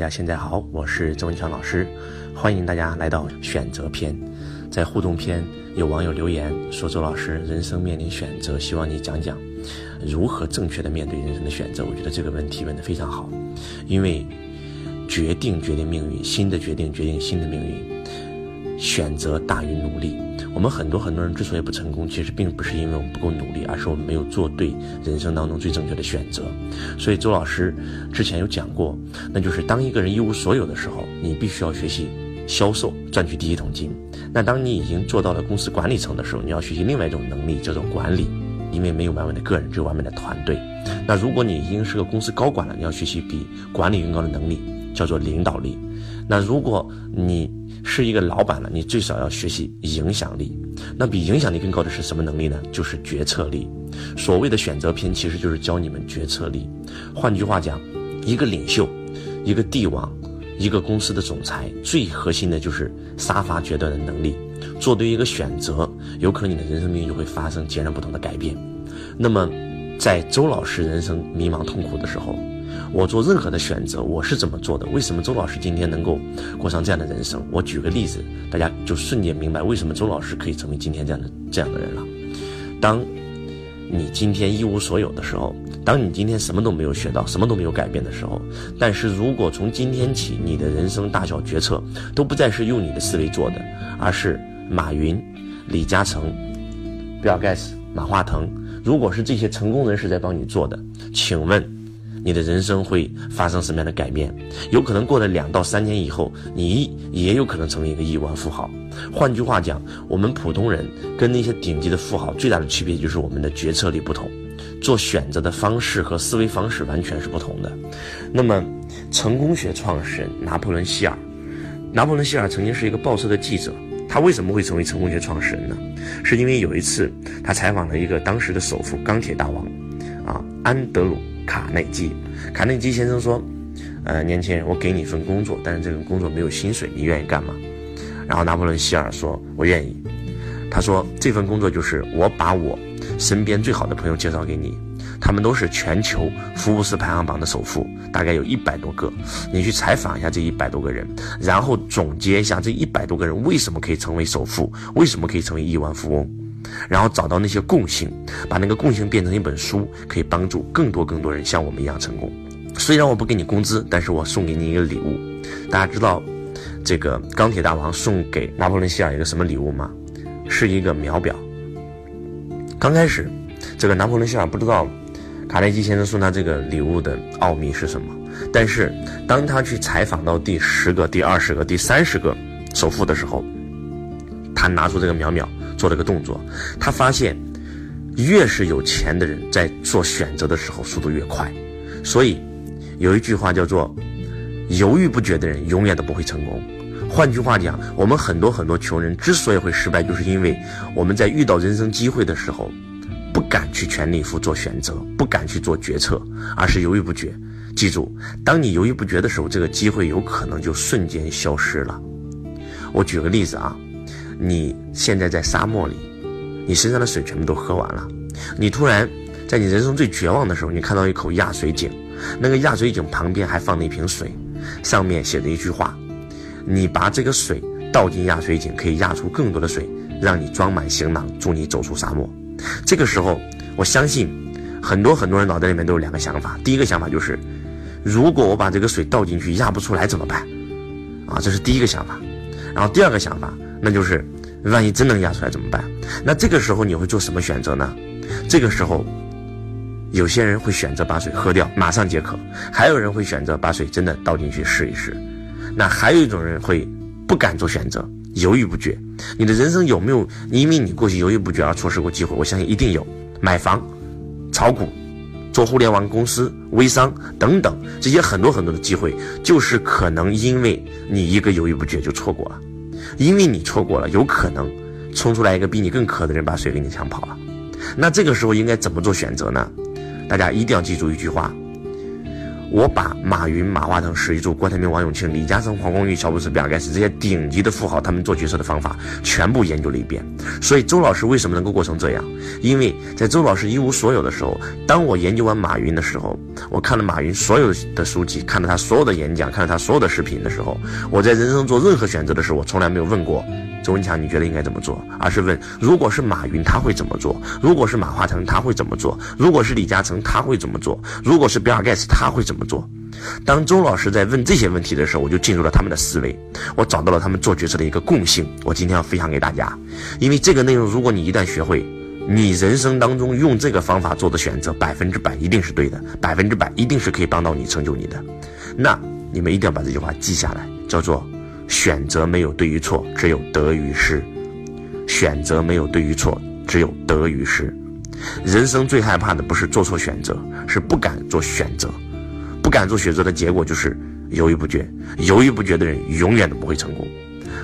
大家现在好，我是周文强老师，欢迎大家来到选择篇。在互动篇，有网友留言说：“周老师，人生面临选择，希望你讲讲如何正确的面对人生的选择。”我觉得这个问题问得非常好，因为决定决定命运，新的决定决定新的命运，选择大于努力。我们很多很多人之所以不成功，其实并不是因为我们不够努力，而是我们没有做对人生当中最正确的选择。所以周老师之前有讲过，那就是当一个人一无所有的时候，你必须要学习销售，赚取第一桶金。那当你已经做到了公司管理层的时候，你要学习另外一种能力，叫做管理。因为没有完美的个人，只有完美的团队。那如果你已经是个公司高管了，你要学习比管理更高的能力，叫做领导力。那如果你是一个老板了，你最少要学习影响力。那比影响力更高的是什么能力呢？就是决策力。所谓的选择篇，其实就是教你们决策力。换句话讲，一个领袖，一个帝王，一个公司的总裁，最核心的就是杀伐决断的能力。做对一个选择，有可能你的人生命运就会发生截然不同的改变。那么，在周老师人生迷茫痛苦的时候。我做任何的选择，我是怎么做的？为什么周老师今天能够过上这样的人生？我举个例子，大家就瞬间明白为什么周老师可以成为今天这样的这样的人了。当你今天一无所有的时候，当你今天什么都没有学到，什么都没有改变的时候，但是如果从今天起，你的人生大小决策都不再是用你的思维做的，而是马云、李嘉诚、比尔盖茨、马化腾，如果是这些成功人士在帮你做的，请问？你的人生会发生什么样的改变？有可能过了两到三年以后，你也有可能成为一个亿万富豪。换句话讲，我们普通人跟那些顶级的富豪最大的区别就是我们的决策力不同，做选择的方式和思维方式完全是不同的。那么，成功学创始人拿破仑希尔，拿破仑希尔曾经是一个报社的记者，他为什么会成为成功学创始人呢？是因为有一次他采访了一个当时的首富钢铁大王，啊，安德鲁。卡内基，卡内基先生说：“呃，年轻人，我给你一份工作，但是这个工作没有薪水，你愿意干吗？”然后拿破仑希尔说：“我愿意。”他说：“这份工作就是我把我身边最好的朋友介绍给你，他们都是全球福布斯排行榜的首富，大概有一百多个。你去采访一下这一百多个人，然后总结一下这一百多个人为什么可以成为首富，为什么可以成为亿万富翁。”然后找到那些共性，把那个共性变成一本书，可以帮助更多更多人像我们一样成功。虽然我不给你工资，但是我送给你一个礼物。大家知道，这个钢铁大王送给拿破仑希尔一个什么礼物吗？是一个秒表。刚开始，这个拿破仑希尔不知道卡内基先生送他这个礼物的奥秘是什么。但是当他去采访到第十个、第二十个、第三十个首富的时候，他拿出这个秒秒。做了个动作，他发现，越是有钱的人在做选择的时候速度越快，所以有一句话叫做“犹豫不决的人永远都不会成功”。换句话讲，我们很多很多穷人之所以会失败，就是因为我们在遇到人生机会的时候，不敢去全力以赴做选择，不敢去做决策，而是犹豫不决。记住，当你犹豫不决的时候，这个机会有可能就瞬间消失了。我举个例子啊。你现在在沙漠里，你身上的水全部都喝完了。你突然在你人生最绝望的时候，你看到一口压水井，那个压水井旁边还放了一瓶水，上面写着一句话：你把这个水倒进压水井，可以压出更多的水，让你装满行囊，助你走出沙漠。这个时候，我相信很多很多人脑袋里面都有两个想法。第一个想法就是，如果我把这个水倒进去压不出来怎么办？啊，这是第一个想法。然后第二个想法。那就是，万一真能压出来怎么办？那这个时候你会做什么选择呢？这个时候，有些人会选择把水喝掉，马上解渴；还有人会选择把水真的倒进去试一试。那还有一种人会不敢做选择，犹豫不决。你的人生有没有因为你过去犹豫不决而错失过机会？我相信一定有。买房、炒股、做互联网公司、微商等等这些很多很多的机会，就是可能因为你一个犹豫不决就错过了。因为你错过了，有可能冲出来一个比你更渴的人，把水给你抢跑了。那这个时候应该怎么做选择呢？大家一定要记住一句话：我把马云、马化腾、史玉柱、郭台铭、王永庆、李嘉诚、黄光裕、乔布斯、比尔盖茨这些顶级的富豪，他们做决策的方法全部研究了一遍。所以周老师为什么能够过成这样？因为在周老师一无所有的时候，当我研究完马云的时候，我看了马云所有的书籍，看了他所有的演讲，看了他所有的视频的时候，我在人生做任何选择的时候，我从来没有问过周文强你觉得应该怎么做，而是问如果是马云他会怎么做？如果是马化腾他会怎么做？如果是李嘉诚他会怎么做？如果是比尔盖茨他会怎么做？当周老师在问这些问题的时候，我就进入了他们的思维，我找到了他们做决策的一个共性。我今天要分享给大家，因为这个内容，如果你一旦学会，你人生当中用这个方法做的选择，百分之百一定是对的，百分之百一定是可以帮到你成就你的。那你们一定要把这句话记下来，叫做“选择没有对与错，只有得与失”。选择没有对与错，只有得与失。人生最害怕的不是做错选择，是不敢做选择。不敢做选择的结果就是犹豫不决，犹豫不决的人永远都不会成功。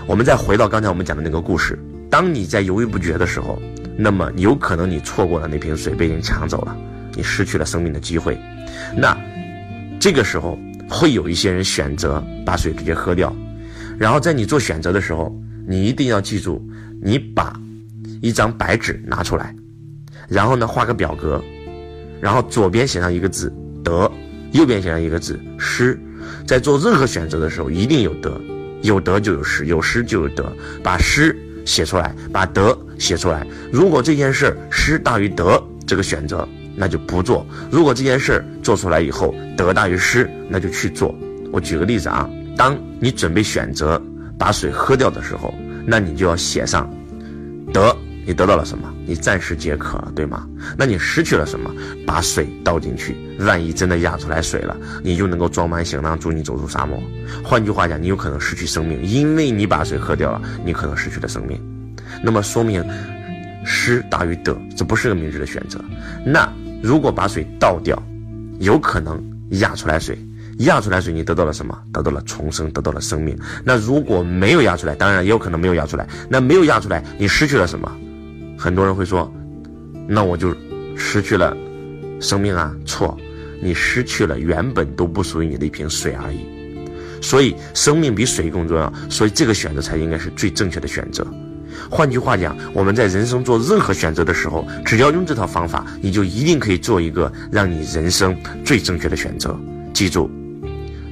我们再回到刚才我们讲的那个故事，当你在犹豫不决的时候，那么有可能你错过了那瓶水被人抢走了，你失去了生命的机会。那这个时候会有一些人选择把水直接喝掉，然后在你做选择的时候，你一定要记住，你把一张白纸拿出来，然后呢画个表格，然后左边写上一个字得。右边写上一个字失，在做任何选择的时候，一定有得，有得就有失，有失就有得。把失写出来，把得写出来。如果这件事失大于得，这个选择那就不做；如果这件事做出来以后得大于失，那就去做。我举个例子啊，当你准备选择把水喝掉的时候，那你就要写上得。你得到了什么？你暂时解渴了，对吗？那你失去了什么？把水倒进去，万一真的压出来水了，你就能够装满行囊，助你走出沙漠。换句话讲，你有可能失去生命，因为你把水喝掉了，你可能失去了生命。那么说明失大于得，这不是个明智的选择。那如果把水倒掉，有可能压出来水，压出来水，你得到了什么？得到了重生，得到了生命。那如果没有压出来，当然也有可能没有压出来，那没有压出来，你失去了什么？很多人会说，那我就失去了生命啊？错，你失去了原本都不属于你的一瓶水而已。所以生命比水更重要，所以这个选择才应该是最正确的选择。换句话讲，我们在人生做任何选择的时候，只要用这套方法，你就一定可以做一个让你人生最正确的选择。记住，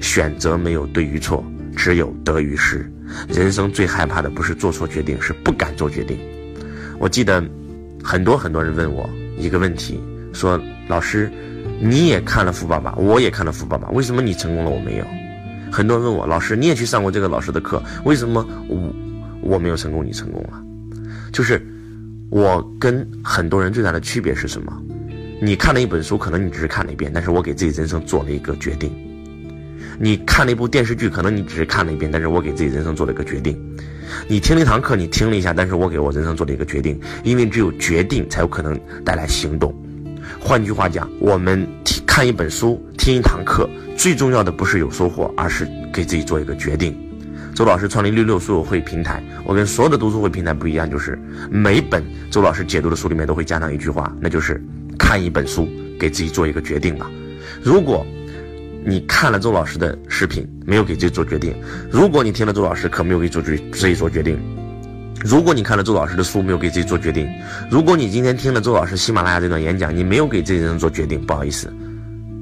选择没有对与错，只有得与失。人生最害怕的不是做错决定，是不敢做决定。我记得，很多很多人问我一个问题，说：“老师，你也看了《富爸爸》，我也看了《富爸爸》，为什么你成功了，我没有？”很多人问我：“老师，你也去上过这个老师的课，为什么我我没有成功，你成功了？”就是我跟很多人最大的区别是什么？你看了一本书，可能你只是看了一遍，但是我给自己人生做了一个决定；你看了一部电视剧，可能你只是看了一遍，但是我给自己人生做了一个决定。你听了一堂课，你听了一下，但是我给我人生做了一个决定，因为只有决定才有可能带来行动。换句话讲，我们听看一本书，听一堂课，最重要的不是有收获，而是给自己做一个决定。周老师创立六六书友会平台，我跟所有的读书会平台不一样，就是每本周老师解读的书里面都会加上一句话，那就是看一本书，给自己做一个决定吧。如果你看了周老师的视频，没有给自己做决定；如果你听了周老师课，没有给自己自己做决定；如果你看了周老师的书，没有给自己做决定；如果你今天听了周老师喜马拉雅这段演讲，你没有给这些人做决定，不好意思，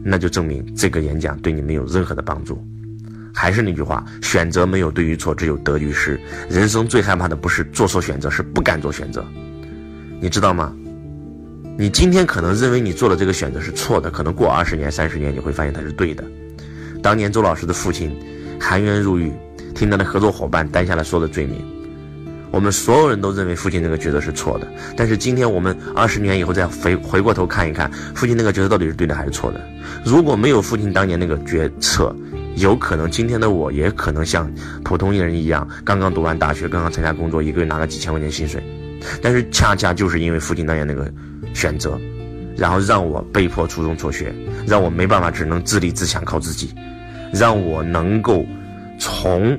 那就证明这个演讲对你没有任何的帮助。还是那句话，选择没有对与错，只有得与失。人生最害怕的不是做错选择，是不敢做选择。你知道吗？你今天可能认为你做的这个选择是错的，可能过二十年、三十年，你会发现它是对的。当年周老师的父亲含冤入狱，听他的合作伙伴担下了所有的罪名。我们所有人都认为父亲那个抉择是错的，但是今天我们二十年以后再回回过头看一看，父亲那个抉择到底是对的还是错的？如果没有父亲当年那个决策，有可能今天的我也可能像普通人一样，刚刚读完大学，刚刚参加工作，一个月拿了几千块钱薪水。但是恰恰就是因为父亲当年那个。选择，然后让我被迫初中辍学，让我没办法，只能自立自强，靠自己，让我能够从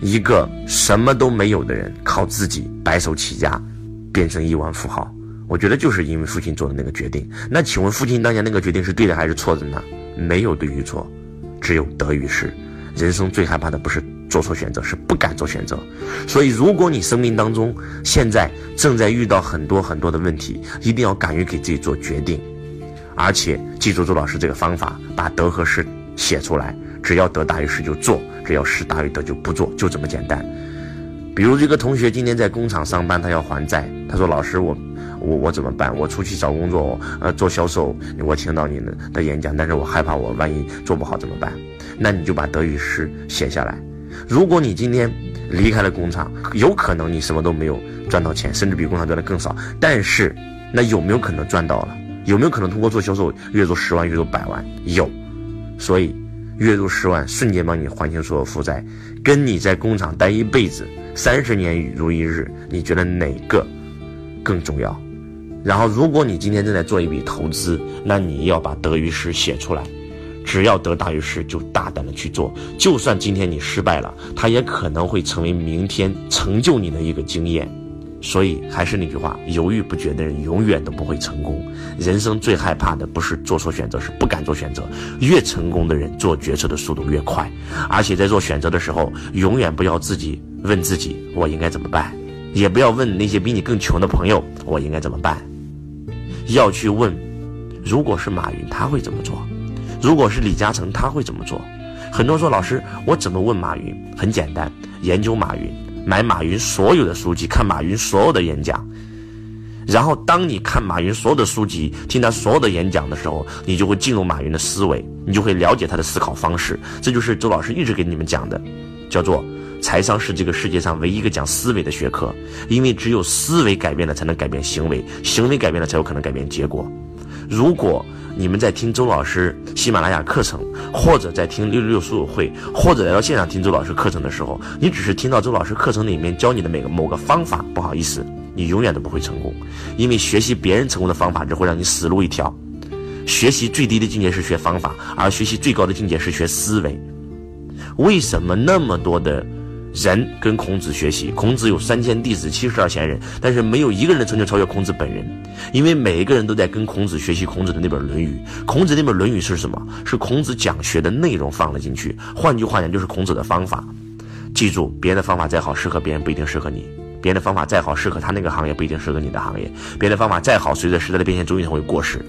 一个什么都没有的人，靠自己白手起家，变成亿万富豪。我觉得就是因为父亲做的那个决定。那请问父亲当年那个决定是对的还是错的呢？没有对与错，只有得与失。人生最害怕的不是做错选择，是不敢做选择。所以，如果你生命当中现在正在遇到很多很多的问题，一定要敢于给自己做决定，而且记住周老师这个方法，把得和失写出来。只要得大于失就做，只要失大于得就不做，就这么简单。比如这个同学今天在工厂上班，他要还债，他说：“老师，我我我怎么办？我出去找工作，呃，做销售，我听到你的的演讲，但是我害怕我万一做不好怎么办？”那你就把得与失写下来。如果你今天离开了工厂，有可能你什么都没有赚到钱，甚至比工厂赚的更少。但是，那有没有可能赚到了？有没有可能通过做销售月入十万、月入百万？有。所以，月入十万瞬间帮你还清所有负债，跟你在工厂待一辈子、三十年如一日，你觉得哪个更重要？然后，如果你今天正在做一笔投资，那你要把得与失写出来。只要得大于失，就大胆的去做。就算今天你失败了，它也可能会成为明天成就你的一个经验。所以还是那句话，犹豫不决的人永远都不会成功。人生最害怕的不是做错选择，是不敢做选择。越成功的人做决策的速度越快，而且在做选择的时候，永远不要自己问自己我应该怎么办，也不要问那些比你更穷的朋友我应该怎么办，要去问，如果是马云他会怎么做？如果是李嘉诚，他会怎么做？很多人说，老师，我怎么问马云？很简单，研究马云，买马云所有的书籍，看马云所有的演讲。然后，当你看马云所有的书籍，听他所有的演讲的时候，你就会进入马云的思维，你就会了解他的思考方式。这就是周老师一直给你们讲的，叫做财商是这个世界上唯一一个讲思维的学科。因为只有思维改变了，才能改变行为；行为改变了，才有可能改变结果。如果你们在听周老师喜马拉雅课程，或者在听六六六书友会，或者来到现场听周老师课程的时候，你只是听到周老师课程里面教你的每个某个方法，不好意思，你永远都不会成功，因为学习别人成功的方法只会让你死路一条。学习最低的境界是学方法，而学习最高的境界是学思维。为什么那么多的？人跟孔子学习，孔子有三千弟子，七十二贤人，但是没有一个人的成就超越孔子本人，因为每一个人都在跟孔子学习孔子的那本《论语》。孔子那本《论语》是什么？是孔子讲学的内容放了进去。换句话讲，就是孔子的方法。记住，别人的方法再好，适合别人不一定适合你；别人的方法再好，适合他那个行业不一定适合你的行业；别人的方法再好，随着时代的变迁，终究会过时。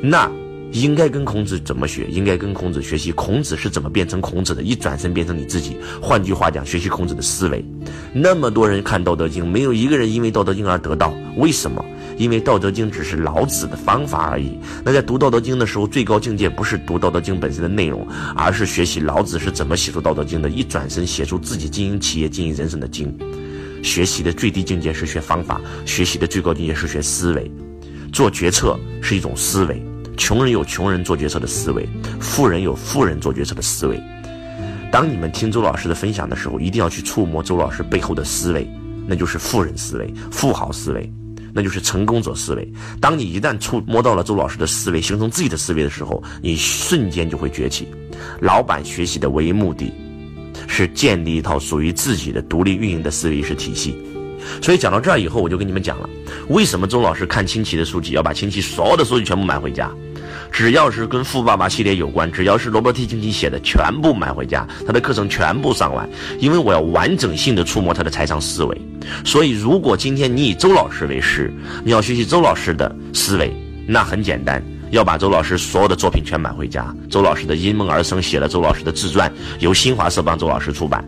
那。应该跟孔子怎么学？应该跟孔子学习。孔子是怎么变成孔子的？一转身变成你自己。换句话讲，学习孔子的思维。那么多人看《道德经》，没有一个人因为《道德经》而得道。为什么？因为《道德经》只是老子的方法而已。那在读《道德经》的时候，最高境界不是读《道德经》本身的内容，而是学习老子是怎么写出《道德经》的。一转身写出自己经营企业、经营人生的经。学习的最低境界是学方法，学习的最高境界是学思维。做决策是一种思维。穷人有穷人做决策的思维，富人有富人做决策的思维。当你们听周老师的分享的时候，一定要去触摸周老师背后的思维，那就是富人思维、富豪思维，那就是成功者思维。当你一旦触摸到了周老师的思维，形成自己的思维的时候，你瞬间就会崛起。老板学习的唯一目的，是建立一套属于自己的独立运营的思维意识体系。所以讲到这儿以后，我就跟你们讲了，为什么周老师看亲戚的书籍要把亲戚所有的书籍全部买回家。只要是跟富爸爸系列有关，只要是罗伯特清崎写的，全部买回家，他的课程全部上完，因为我要完整性的触摸他的财商思维。所以，如果今天你以周老师为师，你要学习周老师的思维，那很简单，要把周老师所有的作品全买回家。周老师的因梦而生写了周老师的自传，由新华社帮周老师出版。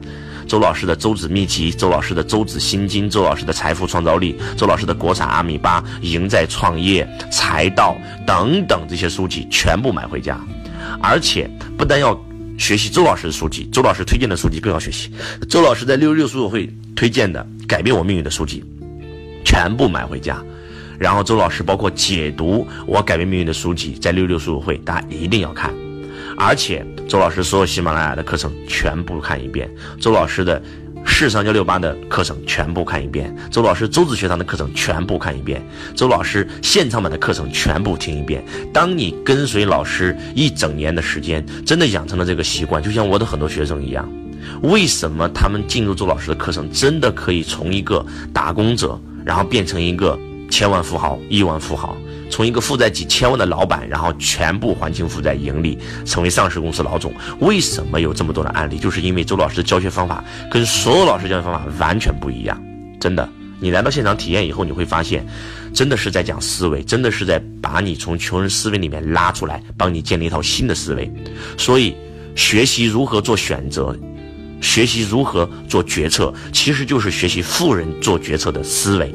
周老师的周子秘籍，周老师的周子心经，周老师的财富创造力，周老师的国产阿米巴，赢在创业，财道等等这些书籍全部买回家，而且不但要学习周老师的书籍，周老师推荐的书籍更要学习。周老师在六六六书友会推荐的改变我命运的书籍，全部买回家。然后周老师包括解读我改变命运的书籍，在六六书友会大家一定要看。而且周老师所有喜马拉雅的课程全部看一遍，周老师的市商交六八的课程全部看一遍，周老师周子学堂的课程全部看一遍，周老师现场版的课程全部听一遍。当你跟随老师一整年的时间，真的养成了这个习惯，就像我的很多学生一样，为什么他们进入周老师的课程，真的可以从一个打工者，然后变成一个千万富豪、亿万富豪？从一个负债几千万的老板，然后全部还清负债盈利，成为上市公司老总。为什么有这么多的案例？就是因为周老师的教学方法跟所有老师教学方法完全不一样。真的，你来到现场体验以后，你会发现，真的是在讲思维，真的是在把你从穷人思维里面拉出来，帮你建立一套新的思维。所以，学习如何做选择，学习如何做决策，其实就是学习富人做决策的思维。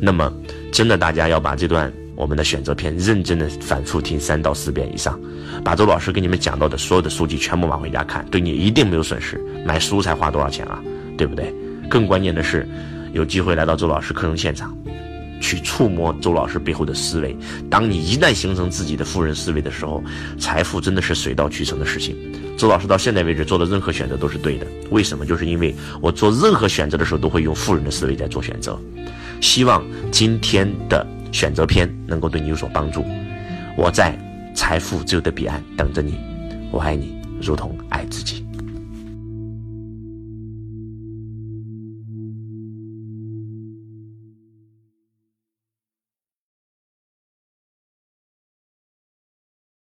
那么，真的，大家要把这段我们的选择篇认真的反复听三到四遍以上，把周老师给你们讲到的所有的书籍全部买回家看，对你一定没有损失。买书才花多少钱啊？对不对？更关键的是，有机会来到周老师课程现场，去触摸周老师背后的思维。当你一旦形成自己的富人思维的时候，财富真的是水到渠成的事情。周老师到现在为止做的任何选择都是对的，为什么？就是因为我做任何选择的时候都会用富人的思维在做选择。希望今天的选择篇能够对你有所帮助。我在财富自由的彼岸等着你，我爱你，如同爱自己。